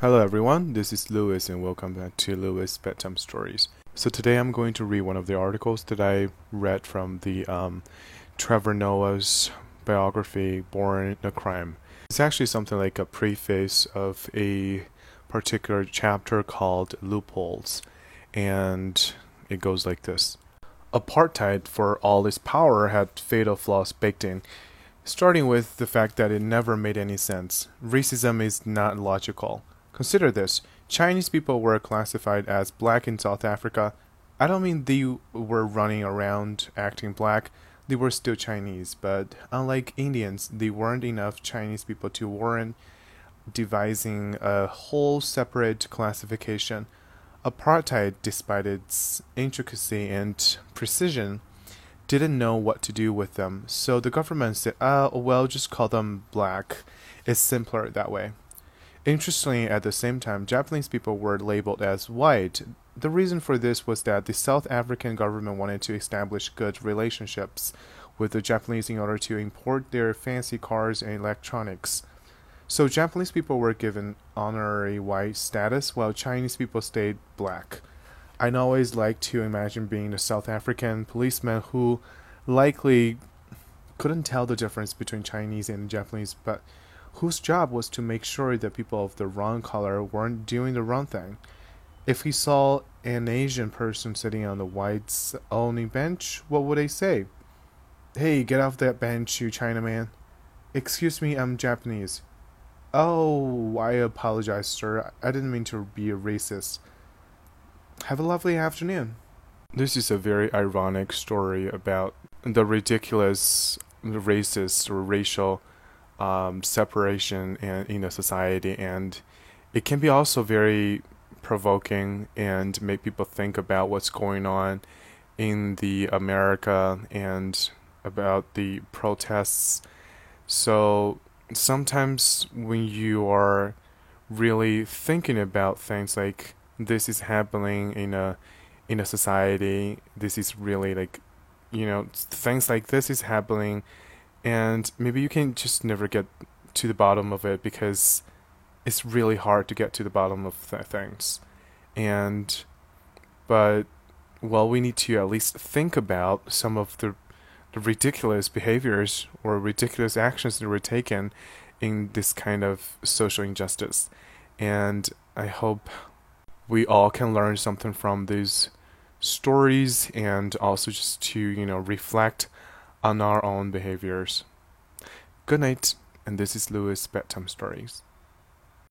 Hello everyone, this is Lewis and welcome back to Lewis Bedtime Stories. So today I'm going to read one of the articles that I read from the um, Trevor Noah's biography, Born a Crime. It's actually something like a preface of a particular chapter called Loopholes, and it goes like this. Apartheid, for all its power, had fatal flaws baked in. Starting with the fact that it never made any sense. Racism is not logical. Consider this Chinese people were classified as black in South Africa. I don't mean they were running around acting black, they were still Chinese, but unlike Indians, they weren't enough Chinese people to warrant devising a whole separate classification. Apartheid, despite its intricacy and precision, didn't know what to do with them, so the government said, uh, well, just call them black. It's simpler that way. Interestingly, at the same time, Japanese people were labeled as white. The reason for this was that the South African government wanted to establish good relationships with the Japanese in order to import their fancy cars and electronics. So Japanese people were given honorary white status while Chinese people stayed black. I'd always like to imagine being a South African policeman who likely couldn't tell the difference between Chinese and Japanese, but whose job was to make sure that people of the wrong color weren't doing the wrong thing. If he saw an Asian person sitting on the whites only bench, what would they say? Hey, get off that bench, you Chinaman. Excuse me, I'm Japanese. Oh, I apologize, sir. I didn't mean to be a racist. Have a lovely afternoon. This is a very ironic story about the ridiculous racist or racial um, separation in, in a society, and it can be also very provoking and make people think about what's going on in the America and about the protests. So sometimes when you are really thinking about things like this is happening in a in a society, this is really like you know things like this is happening and maybe you can just never get to the bottom of it because it's really hard to get to the bottom of th- things. And but well we need to at least think about some of the, the ridiculous behaviors or ridiculous actions that were taken in this kind of social injustice. And i hope we all can learn something from these stories and also just to you know reflect on our own behaviors. Good night, and this is Lewis Bedtime Stories.